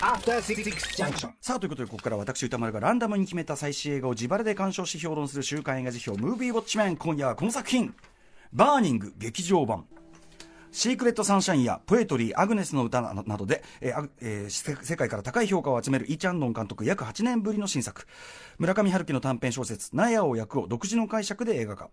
After Six Junction. さあということでここから私歌丸がランダムに決めた最新映画を自腹で鑑賞し評論する週刊映画時評ムービーウォッチメン今夜はこの作品「バーニング劇場版」シークレット・サンシャインやポエトリー、アグネスの詩などで、えーえー世界から高い評価を集めるイ・チャンドン監督約8年ぶりの新作。村上春樹の短編小説「納屋を焼く」を独自の解釈で映画化。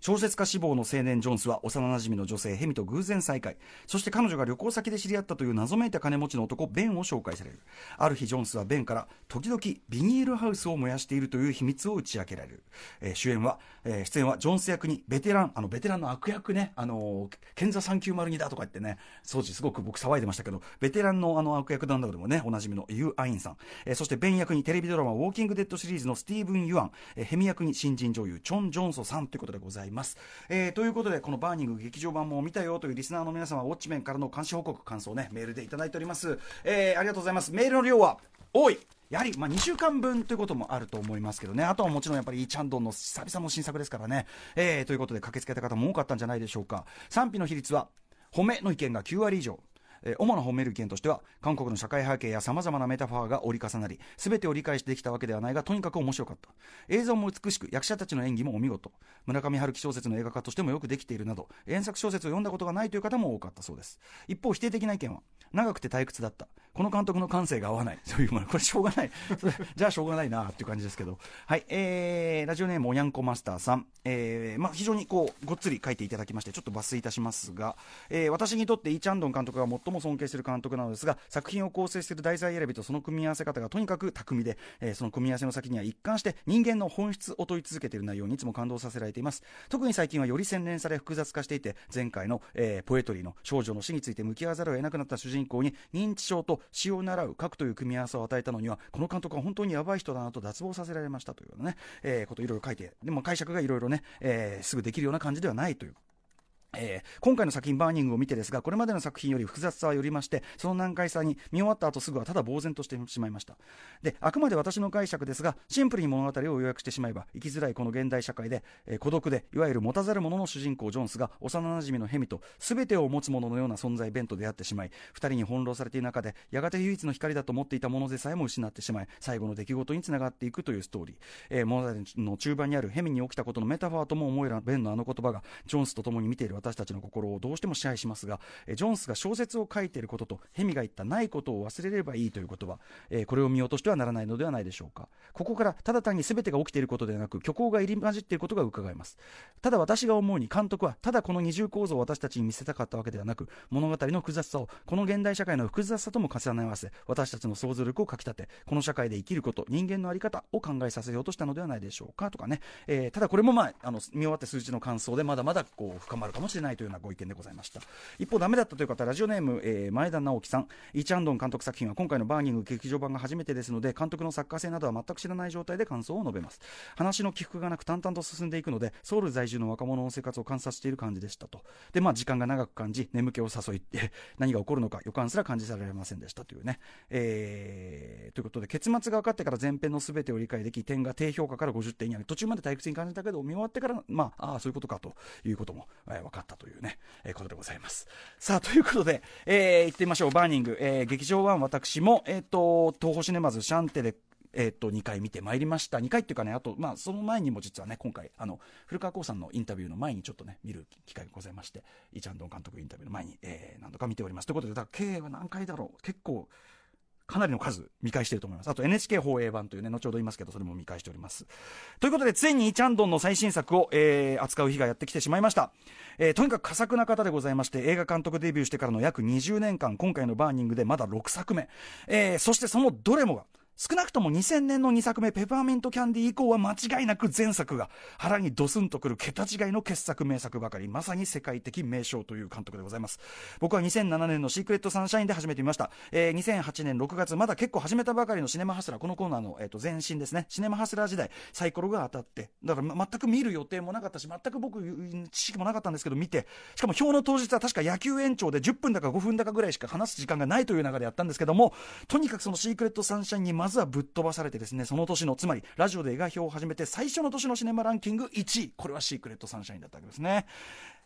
小説家志望の青年ジョンスは幼馴染の女性ヘミと偶然再会。そして彼女が旅行先で知り合ったという謎めいた金持ちの男ベンを紹介される。ある日ジョンスはベンから時々ビニールハウスを燃やしているという秘密を打ち明けられる、えー主演は、えー出演はジョンス役にベテランあのベテランの悪役ねあの賢座3902だとか言ってね。当時すごく僕騒いでましたけどベテランのあの悪役なんだけどもねおなじみのユー・アインさん、えーそしてベン役にテレビドラマ「ウォーキング・デッド」シリーズのスティーブン・ユアン、えーヘミ役に新人女優チョン・ジョンソさんということでございます、ます。えーということでこのバーニング劇場版も見たよというリスナーの皆様ウォッチメンからの監視報告感想ねメールでいただいております、えーありがとうございます。メールの量は多い。やはり、まあ、2週間分ということもあると思いますけどね、あとはもちろんやっぱりイ・チャンドンの久々の新作ですからね、えーということで駆けつけた方も多かったんじゃないでしょうか。賛否の比率は、褒めの意見が9割以上。えー主な褒める意見としては韓国の社会背景やさまざまなメタファーが折り重なり全てを理解してきたわけではないがとにかく面白かった。映像も美しく役者たちの演技もお見事。村上春樹小説の映画化としてもよくできているなど原作小説を読んだことがないという方も多かったそうです。一方否定的な意見は長くて退屈だった。この監督の感性が合わない。そういうもの。これしょうがない。じゃあしょうがないなっていう感じですけど。はい。えー、ラジオネームおにゃんこマスターさん、えーまあ、非常にこうごっつり書いていただきましてちょっと抜粋いたしますが、えー私にとってイ・チャンドン監督が最も尊敬する監督なのですが作品を構成する題材選びとその組み合わせ方がとにかく巧みで、えーその組み合わせの先には一貫して人間の本質を問い続けている内容にいつも感動させられています。特に最近はより洗練され複雑化していて前回の、えーポエトリーの少女の死について向き合わざるを得なくなった主人公に認知症と詩を習う書くという組み合わせを与えたのにはこの監督は本当にやばい人だなと脱帽させられましたというようなね、えーこといろいろ書いてでも解釈がいろいろね、えーすぐできるような感じではないという。えー今回の作品「バーニング」を見てですがこれまでの作品より複雑さはよりましてその難解さに見終わった後すぐはただ呆然としてしまいました。であくまで私の解釈ですがシンプルに物語を要約してしまえば生きづらいこの現代社会で、えー孤独でいわゆる持たざる者の主人公ジョンスが幼馴染のヘミと全てを持つ者のような存在ベンと出会ってしまい二人に翻弄されている中でやがて唯一の光だと思っていたものでさえも失ってしまい最後の出来事につながっていくというストーリー、えー物語の中盤にあるヘミに起きたことのメタファーとも思えるベンのあの言葉がジョンスと共に見ている私たちの心をどうしても支配しますが、えージョンスが小説を書いていることとヘミが言ったないことを忘れればいいという言葉、えーこれを見落としてはならないのではないでしょうか。ここからただ単に全てが起きていることではなく虚構が入り混じっていることが伺えます。ただ私が思うに監督はただこの二重構造を私たちに見せたかったわけではなく物語の複雑さをこの現代社会の複雑さとも重ね合わせ私たちの想像力をかきたてこの社会で生きること人間の在り方を考えさせようとしたのではないでしょうかとかね、えーただこれもまああの見終わって数字の感想でまだまだこう深まるかもしれないしれないというようなご意見でございました。一方ダメだったという方ラジオネーム、えー前田直樹さん。イ・チャンドン監督作品は今回のバーニング劇場版が初めてですので監督の作家性などは全く知らない状態で感想を述べます。話の起伏がなく淡々と進んでいくのでソウル在住の若者の生活を観察している感じでしたと。でまあ時間が長く感じ眠気を誘いえ 何が起こるのか予感すら感じさせられませんでしたというね、えーということで結末が分かってから前編の全てを理解でき点が低評価から50点にある。途中まで退屈に感じたけど見終わってからまあああそういうことかということも、えー分かったというね、えーことでございます。さあということで、えー、行ってみましょう。バーニング、えー劇場版私もえっ、と東宝シネマズシャンテでえー、と2回見てまいりました。2回っていうかねあと、まあ、その前にも実はね今回あの古川光さんのインタビューの前にちょっとね見る機会がございましてイ・チャンドン監督インタビューの前に、えー何度か見ております。ということでだ計は何回だろう。結構かなりの数見返していると思います。あと NHK 放映版というね、後ほど言いますけど、それも見返しております。ということで、ついにイ・チャンドンの最新作を、えー扱う日がやってきてしまいました。えーとにかく過作な方でございまして、映画監督デビューしてからの約20年間、今回のバーニングでまだ6作目。えーそしてそのどれもが、少なくとも2000年の2作目、ペパーミントキャンディ以降は間違いなく全作が腹にドスンとくる桁違いの傑作名作ばかり、まさに世界的名匠という監督でございます。僕は2007年のシークレットサンシャインで初めて見ました。えー2008年6月、まだ結構始めたばかりのシネマハスラー、このコーナーの、えー、と前身ですね、シネマハスラー時代、サイコロが当たって、だからま全く見る予定もなかったし、全く僕、知識もなかったんですけど、見て、しかも表の当日は確か野球延長で10分だか5分だかぐらいしか話す時間がないという中でやったんですけども、とにかくそのシークレットサンシャインにまずはぶっ飛ばされてですね、その年の、つまりラジオで映画表を始めて最初の年のシネマランキング1位、これはシークレットサンシャインだったわけですね。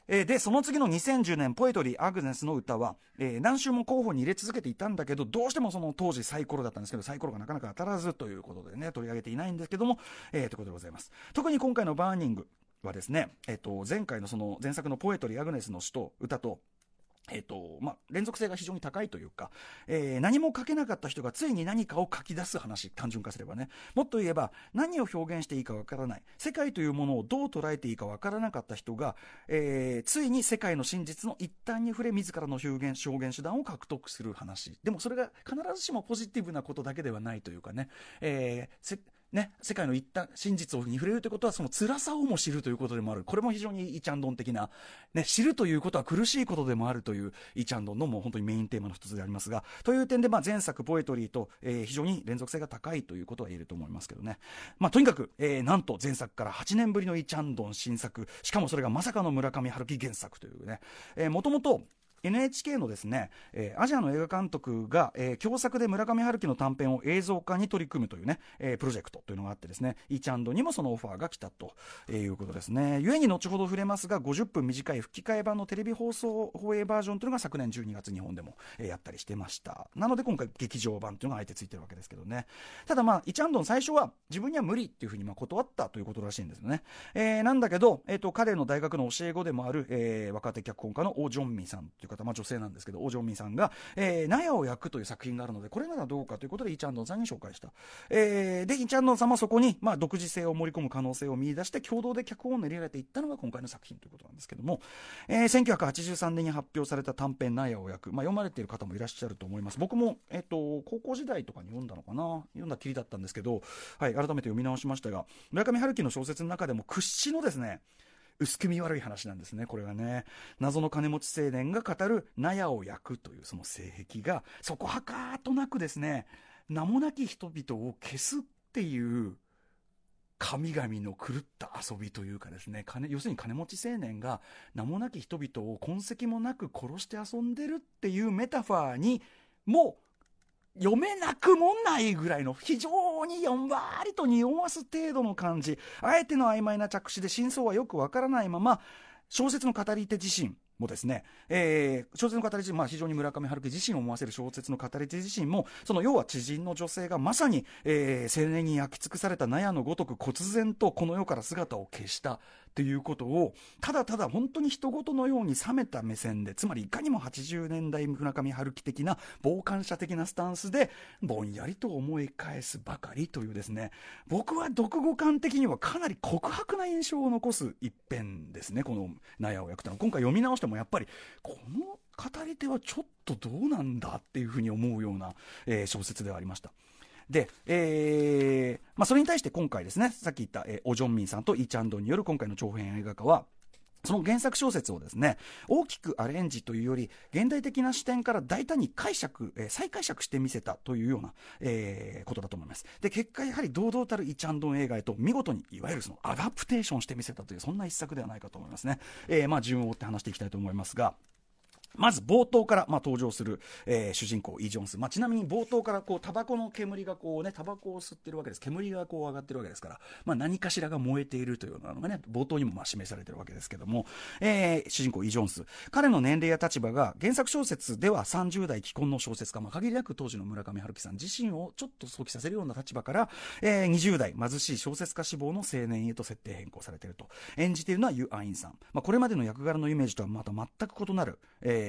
え、で、その次の2010年、ポエトリー・アグネスの歌は、えー、何週も候補に入れ続けていたんだけど、どうしてもその当時サイコロだったんですけど、サイコロがなかなか当たらずということでね、取り上げていないんですけども、えー、ということでございます。特に今回のバーニングはですね、え、ー、と、前回のその前作のポエトリー・アグネスの詩と歌と、えっ、と、まあ、連続性が非常に高いというか、えー、何も書けなかった人がついに何かを書き出す話、単純化すればね。もっと言えば、何を表現していいかわからない。世界というものをどう捉えていいかわからなかった人が、えー、ついに世界の真実の一端に触れ、自らの表現、証言手段を獲得する話。でもそれが必ずしもポジティブなことだけではないというかね、えー、ね、世界の一旦真実に触れるということは、その辛さをも知るということでもある。これも非常にイチャンドン的な、ね、知るということは苦しいことでもあるというイチャンドンのもう本当にメインテーマの一つでありますが、という点で、まあ、前作ポエトリーと、えー、非常に連続性が高いということは言えると思いますけどね。まあ、とにかく、えー、なんと前作から8年ぶりのイチャンドン新作、しかもそれがまさかの村上春樹原作というね、えー、もともと、NHK のですね、えー、アジアの映画監督が、えー、共作で村上春樹の短編を映像化に取り組むというね、えー、プロジェクトというのがあってですね、イチャンドにもそのオファーが来たと、え、いうことですね。ゆえに後ほど触れますが、50分短い吹き替え版のテレビ放送放映バージョンというのが昨年12月日本でも、えー、やったりしてました。なので今回劇場版というのがあえてついてるわけですけどね。ただまあ、イチャンドン最初は自分には無理っていうふうにまあ断ったということらしいんですよね。えー、なんだけど、えっ、ー、と、彼の大学の教え子でもある、えー、若手脚本家のオ・ジョンミさんという方、まあ女性なんですけど、ど、お嬢民さんが、えー、納屋を焼くという作品があるので、これならどうかということで、イチャンドンさんに紹介した。えー、で、イチャンドンさんもそこに、まあ、独自性を盛り込む可能性を見出して、共同で脚本を練り上げていったのが今回の作品ということなんですけども、えー、1983年に発表された短編、納屋を焼く。まあ、読まれている方もいらっしゃると思います。僕も、えっ、ー、と、高校時代とかに読んだのかな？読んだきりだったんですけど、はい、改めて読み直しましたが、村上春樹の小説の中でも屈指のですね、薄気味悪い話なんですね、これはね。謎の金持ち青年が語る納屋を焼くというその性癖が、そこはかーとなくですね、名もなき人々を消すっていう神々の狂った遊びというかですね、金、要するに金持ち青年が名もなき人々を痕跡もなく殺して遊んでるっていうメタファーにも読めなくもないぐらいの非常に4割と匂わす程度の感じ。あえての曖昧な着地で真相はよくわからないまま、小説の語り手自身、もですね、えー、小説の語り自身、まあ、非常に村上春樹自身を思わせる小説の語り手自身も、その要は知人の女性がまさに、えー、青年に焼き尽くされた納屋のごとく忽然とこの世から姿を消したっていうことを、ただただ本当に人事のように冷めた目線で、つまりいかにも80年代村上春樹的な傍観者的なスタンスで、ぼんやりと思い返すばかりというですね、僕は読後感的にはかなり告白な印象を残す一編ですね、この納屋を焼くとの今回読み直してもやっぱり、この語り手はちょっとどうなんだっていうふうに思うような、えー、小説ではありました。で、えー、まあ、それに対して今回ですね、さっき言った、えー、オジョンミンさんとイチャンドンによる今回の長編映画化は、その原作小説をですね、大きくアレンジというより、現代的な視点から大胆に解釈、えー、再解釈してみせたというような、えー、ことだと思います。で、結果やはり堂々たるイチャンドン映画へと見事に、いわゆるそのアダプテーションしてみせたという、そんな一作ではないかと思いますね。えー、まあ、順を追って話していきたいと思いますが、まず冒頭から、まあ、登場する、えー、主人公、イ・ジョンス。まあ、ちなみに冒頭からこう、タバコの煙がこうね、タバコを吸ってるわけです。煙がこう上がってるわけですから、まあ、何かしらが燃えているというのがね、冒頭にもまあ示されてるわけですけども、えー、主人公、イ・ジョンス。彼の年齢や立場が原作小説では30代既婚の小説家、まあ、限りなく当時の村上春樹さん自身をちょっと想起させるような立場から、えー、20代貧しい小説家志望の青年へと設定変更されていると。演じているのはユ・アインさん。まあ、これまでの役柄のイメージとはまた全く異なる、えー、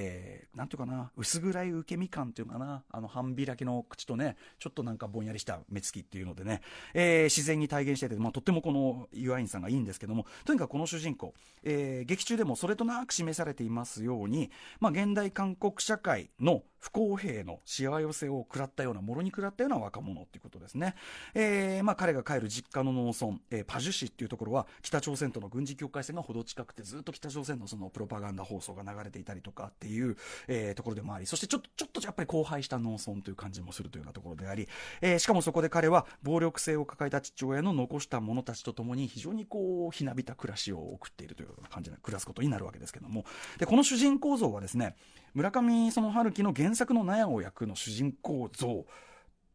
なんていうかな、薄暗い受け身感っていうかな、あの、半開きの口とね、ちょっとなんかぼんやりした目つきっていうのでね、えー、自然に体現してて、まあ、とってもこのユアインさんがいいんですけども、とにかくこの主人公、えー、劇中でもそれとなく示されていますように、まあ、現代韓国社会の不公平のしわ寄せを食らったような、もろに食らったような若者っていうことですね。えー、まあ彼が帰る実家の農村、えー、パジュ市っていうところは、北朝鮮との軍事境界線がほど近くて、ずっと北朝鮮のそのプロパガンダ放送が流れていたりとかあってていう、えー、ところでもあり、そしてちょっと、ちょっとやっぱり荒廃した農村という感じもするというようなところであり、えー、しかもそこで彼は暴力性を抱えた父親の残した者たちと共に非常にこう、ひなびた暮らしを送っているというような感じで暮らすことになるわけですけども、で、この主人公像はですね、村上その春樹の原作の納屋を焼くの主人公像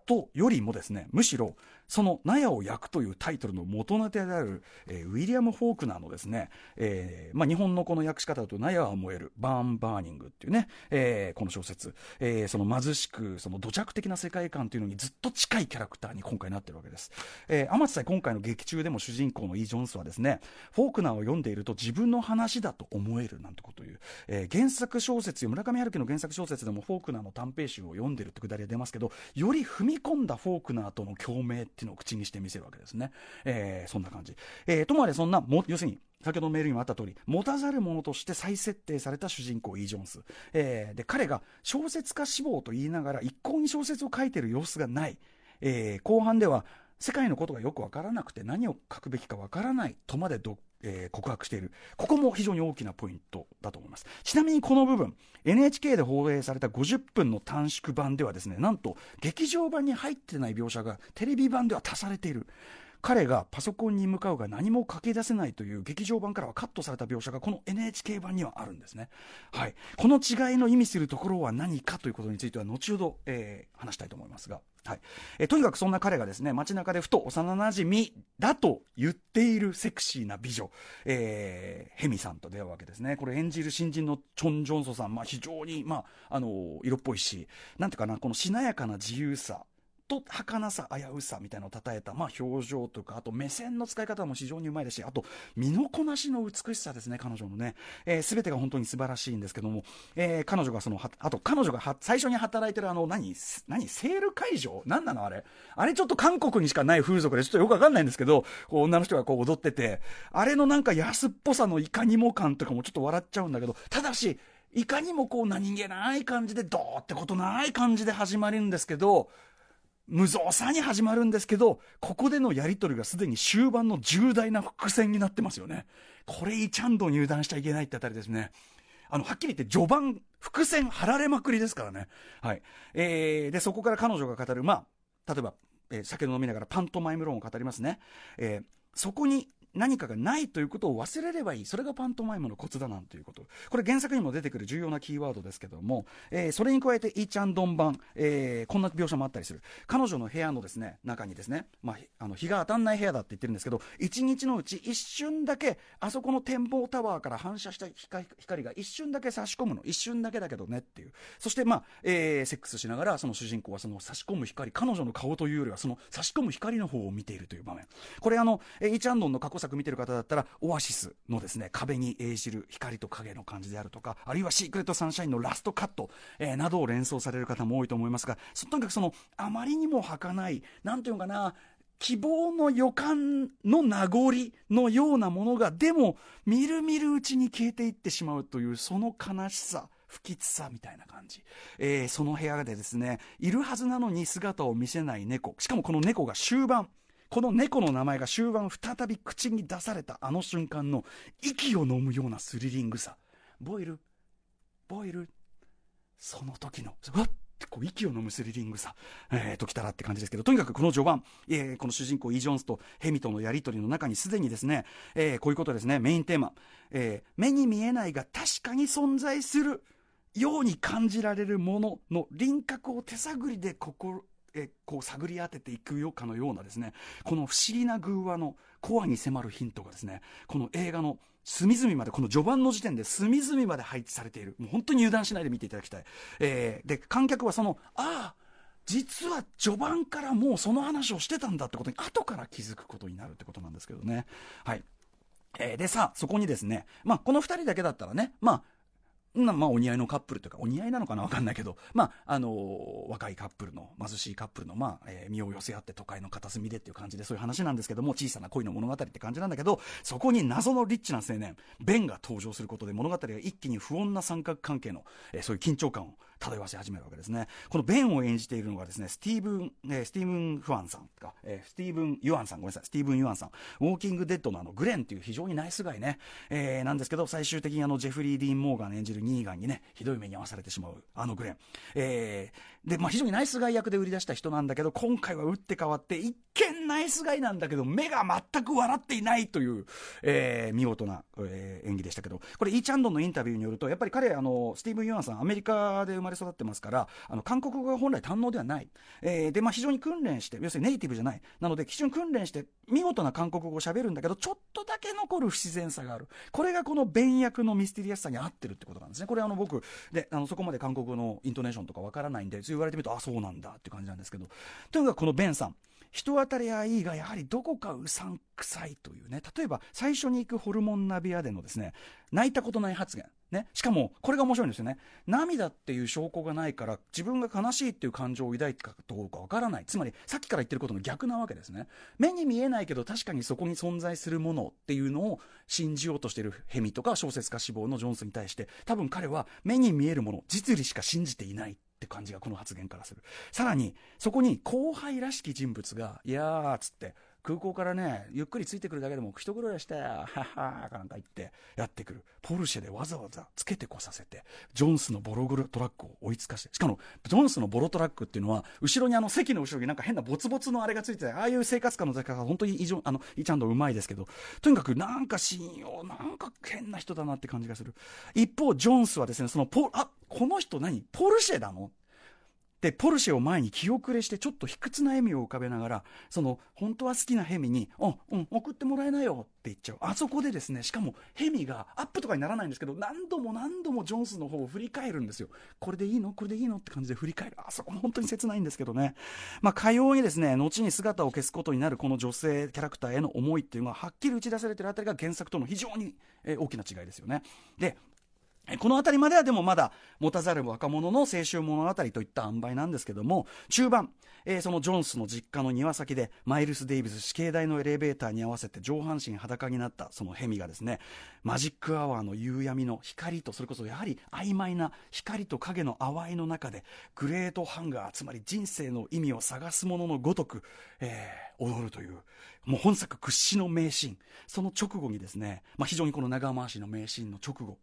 とよりもですねむしろその納屋を焼くというタイトルの元ネタである、えー、ウィリアム・フォークナーのですね、えーまあ、日本のこの訳し方だと納屋は燃える Barn Burning っていうね、えー、この小説、え、その貧しくその土着的な世界観というのにずっと近いキャラクターに今回なってるわけです、えー、あまつさえ今回の劇中でも主人公のイ・ジョンスはですねフォークナーを読んでいると自分の話だと思えるなんてこという、え、原作小説村上春樹の原作小説でもフォークナーの短編集を読んでるってくだりが出ますけどより踏みみ込んだフォークナーとの共鳴っていうのを口にしてみせるわけですね。えー、そんな感じ。えー、ともあれそんな、も、要するに、先ほどのメールにもあった通り、持たざる者として再設定された主人公、イー・ジョンス。えー、で、彼が小説家志望と言いながら、一向に小説を書いてる様子がない。えー、後半では、世界のことがよくわからなくて何を書くべきかわからないとまでどえー、告白している。ここも非常に大きなポイントだと思います。ちなみにこの部分、NHK で放映された50分の短縮版ではですね、なんと劇場版に入ってない描写がテレビ版では足されている。彼がパソコンに向かうが何も書き出せないという劇場版からはカットされた描写がこの NHK 版にはあるんですね。はい。この違いの意味するところは何かということについては後ほど、えー、話したいと思いますが。はい。えー、とにかくそんな彼がですね、街中でふと幼馴染だと言っているセクシーな美女、えー、ヘミさんと出会うわけですね。これ演じる新人のチョン・ジョンソさん、まあ非常に、まあ、あの、色っぽいし、なんていうかな、このしなやかな自由さ、と儚さ、危うさみたいなのをたたえた、まあ、表情とか、あと目線の使い方も非常にうまいですし、あと、身のこなしの美しさですね、彼女のね。えー、全てが本当に素晴らしいんですけども、えー、彼女がその、あと、彼女が最初に働いてるあの、何、何、セール会場？何なの？あれ。あれちょっと韓国にしかない風俗で、ちょっとよくわかんないんですけど、こう女の人がこう踊ってて、あれのなんか安っぽさのいかにも感とかもちょっと笑っちゃうんだけど、ただし、いかにもこう何気ない感じで、どうってことない感じで始まるんですけど、無造作に始まるんですけど、ここでのやり取りがすでに終盤の重大な伏線になってますよね。これ、イチャンド入団しちゃいけないってあたりですね。あの、はっきり言って序盤、伏線張られまくりですからね。はい。えー、で、そこから彼女が語る、まあ、例えば、えー、酒飲みながらパントマイム論を語りますね。えー、そこに何かがないということを忘れればいい。それがパントマイムのコツだなんていうこと。これ原作にも出てくる重要なキーワードですけども、えー、それに加えて、イーチャンドン版、えー、こんな描写もあったりする。彼女の部屋のですね、中にですね、まあ、あの、日が当たんない部屋だって言ってるんですけど、一日のうち一瞬だけ、あそこの展望タワーから反射した光が一瞬だけ差し込むの。一瞬だけだけどねっていう。そして、まあ、えー、セックスしながら、その主人公はその差し込む光、彼女の顔というよりは、その差し込む光の方を見ているという場面。これあの、イーチャンドンの過去作見てる方だったら、オアシスのですね壁に映じる光と影の感じであるとかあるいはシークレットサンシャインのラストカット、えー、などを連想される方も多いと思いますがとにかくそのあまりにも儚いなんていうのかな希望の予感の名残のようなものがでもみるみるうちに消えていってしまうというその悲しさ不吉さみたいな感じ、えー、その部屋でですねいるはずなのに姿を見せない猫。しかもこの猫が終盤。この猫の名前が終盤再び口に出されたあの瞬間の息を飲むようなスリリングさ。ボイルボイルその時のわっこう息を飲むスリリングさ、えー、ときたらって感じですけど、とにかくこの序盤、えー、この主人公イ・ジョンスとヘミとのやり取りの中にすでにですね、えー、こういうことですね、メインテーマ、えー、目に見えないが確かに存在するように感じられるものの輪郭を手探りで心えこう探り当てていくよかのようなですねこの不思議な偶話のコアに迫るヒントがですねこの映画の隅々までこの序盤の時点で隅々まで配置されている。もう本当に油断しないで見ていただきたい、えー、で観客はそのああ実は序盤からもうその話をしてたんだってことに後から気づくことになるってことなんですけどね。はい。えー、でさそこにですねまあこの2人だけだったらねまあまあ、お似合いのカップルというか、お似合いなのかなわかんないけど、まあ、あのー、若いカップルの、貧しいカップルの、まあ、えー、身を寄せ合って都会の片隅でっていう感じで、そういう話なんですけども、小さな恋の物語って感じなんだけど、そこに謎のリッチな青年、ベンが登場することで物語が一気に不穏な三角関係の、えー、そういう緊張感を漂わせ始めるわけですね。このベンを演じているのがですね、スティーブン、えー、スティーブン・フアンさんか、えー、スティーブン・ユアンさん、ごめんなさい、スティーブン・ユアンさん、ウォーキング・デッドのあの、グレンっていう非常にナイスガイね、えー、なんですけど、最終的にあの、ジェフリー・ディーン・モーガン演じるニーガンにね、ひどい目に遭わされてしまう、あのグレン。えで、まあ、非常にナイスガイ役で売り出した人なんだけど、今回は打って変わって、一見ナイスガイなんだけど、目が全く笑っていないという、えー、見事な、えー、演技でしたけど、これ、イ・チャンドンのインタビューによると、やっぱり彼、あの、スティーブン・ユアンさん、アメリカで生まれ育ってますから、あの、韓国語が本来堪能ではない。えー、で、まあ、非常に訓練して、要するにネイティブじゃない。なので、非常に訓練して、見事な韓国語を喋るんだけど、ちょっとだけ残る不自然さがある。これがこの弁役のミステリアスさに合ってるってことなんですね。これ、あの、僕、で、あの、そこまで韓国語のイントネーションとかわからないんで、言われてみると、あ、そうなんだって感じなんですけど、とにかくこのベンさん、人当たりはいいが、やはりどこかうさんくさいというね、例えば最初に行くホルモンナビアでのですね、泣いたことない発言。ね。しかも、これが面白いんですよね。涙っていう証拠がないから、自分が悲しいっていう感情を抱いてかどうかわからない。つまり、さっきから言ってることの逆なわけですね。目に見えないけど、確かにそこに存在するものっていうのを信じようとしているヘミとか小説家志望のジョンスに対して、多分彼は目に見えるもの、実利しか信じていない。っって感じがこの発言からする。さらに、そこに後輩らしき人物が、いやー、つって、空港からね、ゆっくりついてくるだけでも一苦労したよ、ははーかなんか言ってやってくる。ポルシェでわざわざつけてこさせて、ジョンスのボログルトラックを追いつかして、しかも、ジョンスのボロトラックっていうのは、後ろにあの席の後ろになんか変なボツボツのあれがついてて、ああいう生活感の時から本当に異常、あの、ちゃんとうまいですけど、とにかくなんか信用、なんか変な人だなって感じがする。一方、ジョンスはですね、そのポ、あ、この人何？ポルシェだの？で、ポルシェを前に気遅れして、ちょっと卑屈な笑みを浮かべながら、その、本当は好きなヘミに、うん、うん、送ってもらえないよって言っちゃう。あそこでですね、しかもヘミがアップとかにならないんですけど、何度も何度もジョンスの方を振り返るんですよ。これでいいの？これでいいの？って感じで振り返る。あそこも本当に切ないんですけどね。まあ、かようにですね、後に姿を消すことになるこの女性キャラクターへの思いっていうのは、はっきり打ち出されてるあたりが原作との非常に、え、大きな違いですよね。で、この辺りまではでもまだ持たざる若者の青春物語といった塩梅なんですけども、中盤、えー、そのジョンスの実家の庭先で、マイルス・デイビス死刑台のエレベーターに合わせて上半身裸になったそのヘミがですね、マジックアワーの夕闇の光と、それこそやはり曖昧な光と影の淡いの中で、グレートハンガー、つまり人生の意味を探す者のごとく、えー、踊るという、もう本作屈指の名シーン。その直後にですね、まあ、非常にこの長回しの名シーンの直後、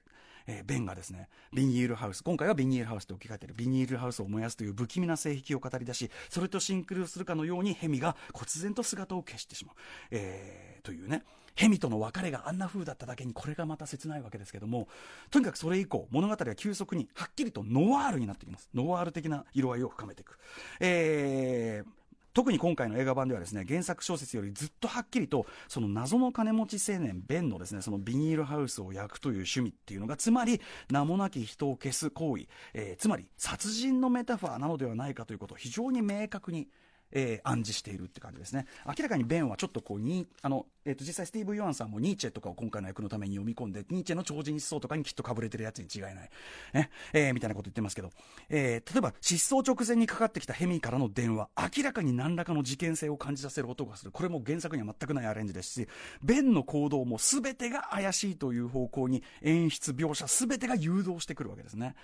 えー、ベンがですね、ビニールハウス、今回はビニールハウスと置き換えているビニールハウスを燃やすという不気味な性癖を語り出し、それとシンクロするかのようにヘミが忽然と姿を消してしまう。えー、というね。ヘミとの別れがあんな風だっただけにこれがまた切ないわけですけども、とにかくそれ以降、物語は急速にはっきりとノワールになってきます。ノワール的な色合いを深めていく。えー、特に今回の映画版ではですね、原作小説よりずっとはっきりと、その謎の金持ち青年、ベンのですね、そのビニールハウスを焼くという趣味っていうのが、つまり、名もなき人を消す行為、えー、つまり、殺人のメタファーなのではないかということを非常に明確にえー、暗示しているって感じですね。明らかにベンはちょっとこうに、あの、えっ、ー、と、実際スティーブ・ユアンさんもニーチェとかを今回の役のために読み込んで、ニーチェの超人思想とかにきっとかぶれてるやつに違いない。ね、えー、みたいなこと言ってますけど、えー、例えば失踪直前にかかってきたヘミからの電話、明らかに何らかの事件性を感じさせる音がする。これも原作には全くないアレンジですし、ベンの行動も全てが怪しいという方向に演出、描写全てが誘導してくるわけですね。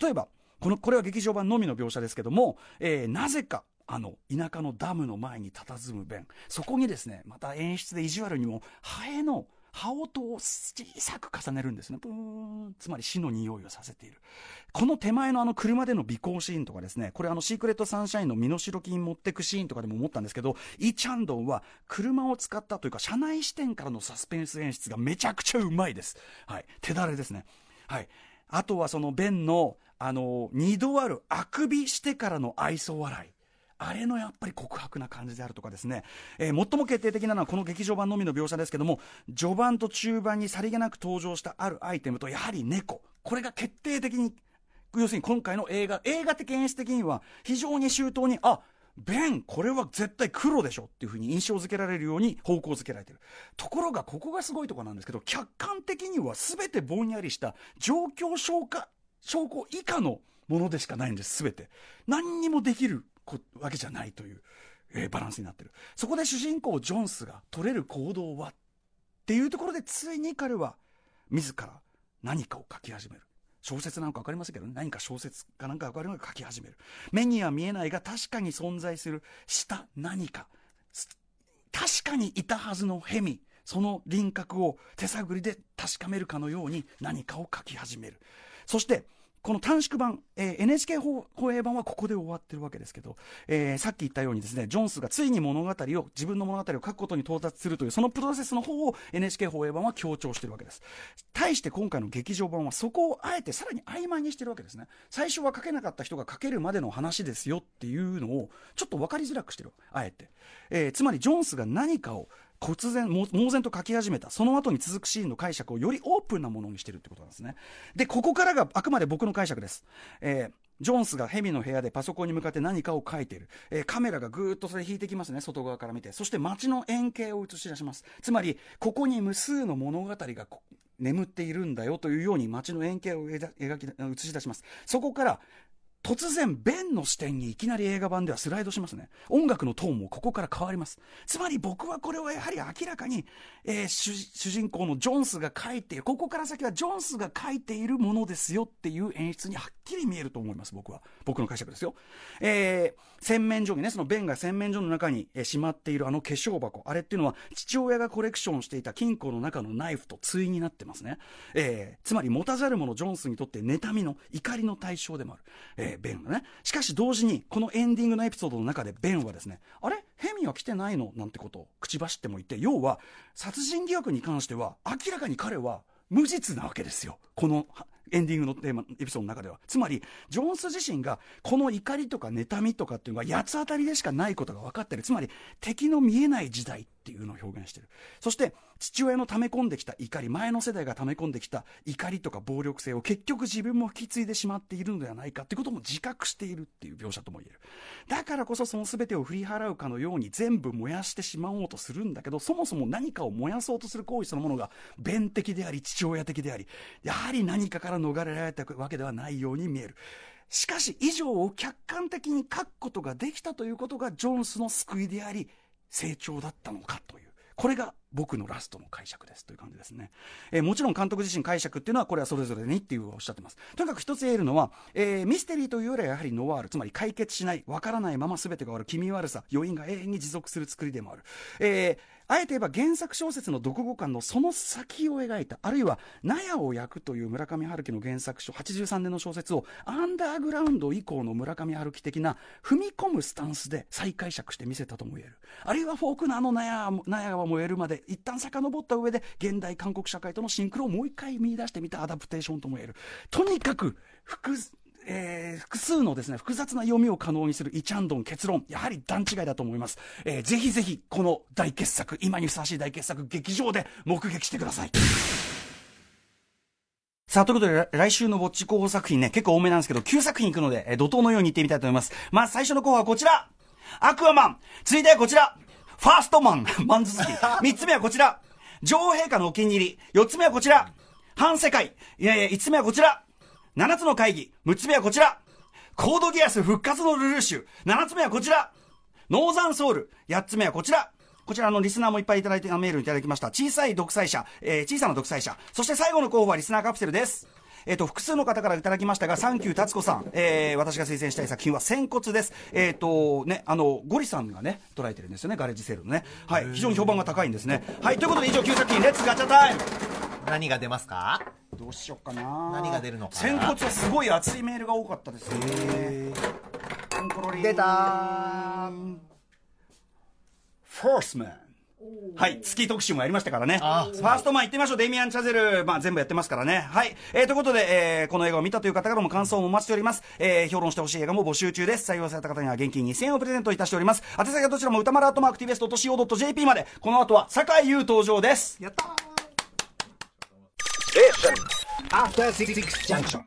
例えば、この、これは劇場版のみの描写ですけども、えー、なぜか、あの、田舎のダムの前に佇む弁。そこにですね、また演出で意地悪にも、ハエの、羽音を小さく重ねるんですね。ブーン。つまり死の匂いをさせている。この手前のあの車での尾行シーンとかですね、これあのシークレットサンシャインの身代金持ってくシーンとかでも思ったんですけど、イ・チャンドンは車を使ったというか、車内視点からのサスペンス演出がめちゃくちゃうまいです。はい。手だれですね。はい。あとはそのベンの、あの、二度あるあくびしてからの愛想笑い。あれのやっぱり告白な感じであるとかですね、えー、最も決定的なのはこの劇場版のみの描写ですけども、序盤と中盤にさりげなく登場したあるアイテムと、やはり猫。これが決定的に、要するに今回の映画、映画的演出的には非常に周到に、あ、ベン、これは絶対黒でしょっていうふうに印象付けられるように方向付けられてる。ところが、ここがすごいとこなんですけど、客観的には全てぼんやりした状況証拠、証拠以下のものでしかないんです、全て。何にもできるわけじゃないという、えー、バランスになってる。そこで主人公ジョンスが取れる行動はっていうところでついに彼は自ら何かを書き始める。小説なんか分かりませんけど、ね、何か小説かなんか分かるのか書き始める。目には見えないが確かに存在するした何か。確かにいたはずのヘミ。その輪郭を手探りで確かめるかのように何かを書き始める。そして、この短縮版、えー、NHK 放映版はここで終わってるわけですけど、えー、さっき言ったようにですね、ジョンスがついに物語を、自分の物語を書くことに到達するという、そのプロセスの方を NHK 放映版は強調してるわけです。対して今回の劇場版はそこをあえてさらに曖昧にしてるわけですね。最初は書けなかった人が書けるまでの話ですよっていうのを、ちょっと分かりづらくしてる。あえて。えー、つまりジョンスが何かを忽然、猛然と書き始めた、その後に続くシーンの解釈をよりオープンなものにしてるってことなんですね。で、ここからがあくまで僕の解釈です。えージョンスがヘミの部屋でパソコンに向かって何かを書いている、えー、カメラがぐーっとそれ引いてきますね外側から見て。そして街の円形を映し出します。つまりここに無数の物語が眠っているんだよというように街の円形を描き映し出します。そこから突然、ベンの視点にいきなり映画版ではスライドしますね。音楽のトーンもここから変わります。つまり僕はこれはやはり明らかに、えー、主人公のジョンスが書いている、ここから先はジョンスが書いているものですよっていう演出にはっきり見えると思います、僕は。僕の解釈ですよ。えー、洗面所にね、そのベンが洗面所の中に、えー、しまっているあの化粧箱。あれっていうのは、父親がコレクションしていた金庫の中のナイフと対になってますね。えー、つまり持たざる者ジョンスにとって妬みの怒りの対象でもある。えー、ベンがね。しかし同時に、このエンディングのエピソードの中でベンはですね、あれ？ヘミは来てないの？なんてことを口走ってもいて、要は、殺人疑惑に関しては、明らかに彼は無実なわけですよ。このエンディングのテーマ、エピソードの中では。つまり、ジョーンス自身が、この怒りとか妬みとかっていうのは、八つ当たりでしかないことが分かってる。つまり、敵の見えない時代っていうのを表現してる。そして、父親の溜め込んできた怒り、前の世代が溜め込んできた怒りとか暴力性を結局自分も引き継いでしまっているのではないかっていうことも自覚しているっていう描写とも言える。だからこそその全てを振り払うかのように全部燃やしてしまおうとするんだけど、そもそも何かを燃やそうとする行為そのものが弁的であり、父親的であり、やはり何かから逃れられたわけではないように見える。しかし、以上を客観的に書くことができたということが、ジョンスの救いであり、成長だったのかという。これが僕のラストの解釈ですという感じですね。えー、もちろん監督自身解釈っていうのはこれはそれぞれにっていうおっしゃってます。とにかく一つ言えるのは、えー、ミステリーというよりはやはりノワール、つまり解決しない、わからないまま全てが終わる気味悪さ、余韻が永遠に持続する作りでもある。えーあえて言えば原作小説の読後感のその先を描いた、あるいは納屋を焼くという村上春樹の原作書、83年の小説をアンダーグラウンド以降の村上春樹的な踏み込むスタンスで再解釈して見せたとも言える。あるいはフォークナーの納屋納屋が燃えるまで一旦遡った上で現代韓国社会とのシンクロをもう一回見出してみたアダプテーションとも言える。とにかく複えー、複数のですね、複雑な読みを可能にするイチャンドン結論、やはり段違いだと思います。えー、ぜひぜひ、この大傑作、今にふさわしい大傑作、劇場で目撃してください。さあ、ということで、来週のウォッチ候補作品ね、結構多めなんですけど、9作品いくので、えー、怒涛のように行ってみたいと思います。まあ、最初の候補はこちらアクアマン続いてはこちらファーストマン、マン続き。3つ目はこちら女王陛下のお気に入り。4つ目はこちら半世界。いやいや、5つ目はこちら7つの会議、6つ目はこちら。コードギアス復活のルルーシュ。7つ目はこちら。ノーザンソウル。8つ目はこちら。こちらのリスナーもいっぱいいただいて、メールいただきました。小さい独裁者、えー、小さな独裁者。そして最後の候補はリスナーカプセルです。えっ、ー、と、複数の方からいただきましたが、サンキュータツオさん、えー、私が推薦したい作品は、洗骨です。えっ、ー、と、ね、あの、ゴリさんがね、撮られてるんですよね、ガレージセールのね。はい、非常に評判が高いんですね。はい、ということで以上9作品、 Let's ガチャ time何が出ますか？どうしようかな。何が出るのか仙骨はすごい熱いメールが多かったですね。出たフォースマンはい、月特集もやりましたからね。ファーストマン行ってみましょう。デミアン・チャゼル、まあ全部やってますからね。はい。えー、ということで、えー、この映画を見たという方からも感想もお待ちしております。えー、評論してほしい映画も募集中です。採用された方には現金2000円をプレゼントいたしております。宛先はどちらも歌丸アートマーク TBS.CO.JP まで。この後は、酒井優登場です。やったー After Six Junction.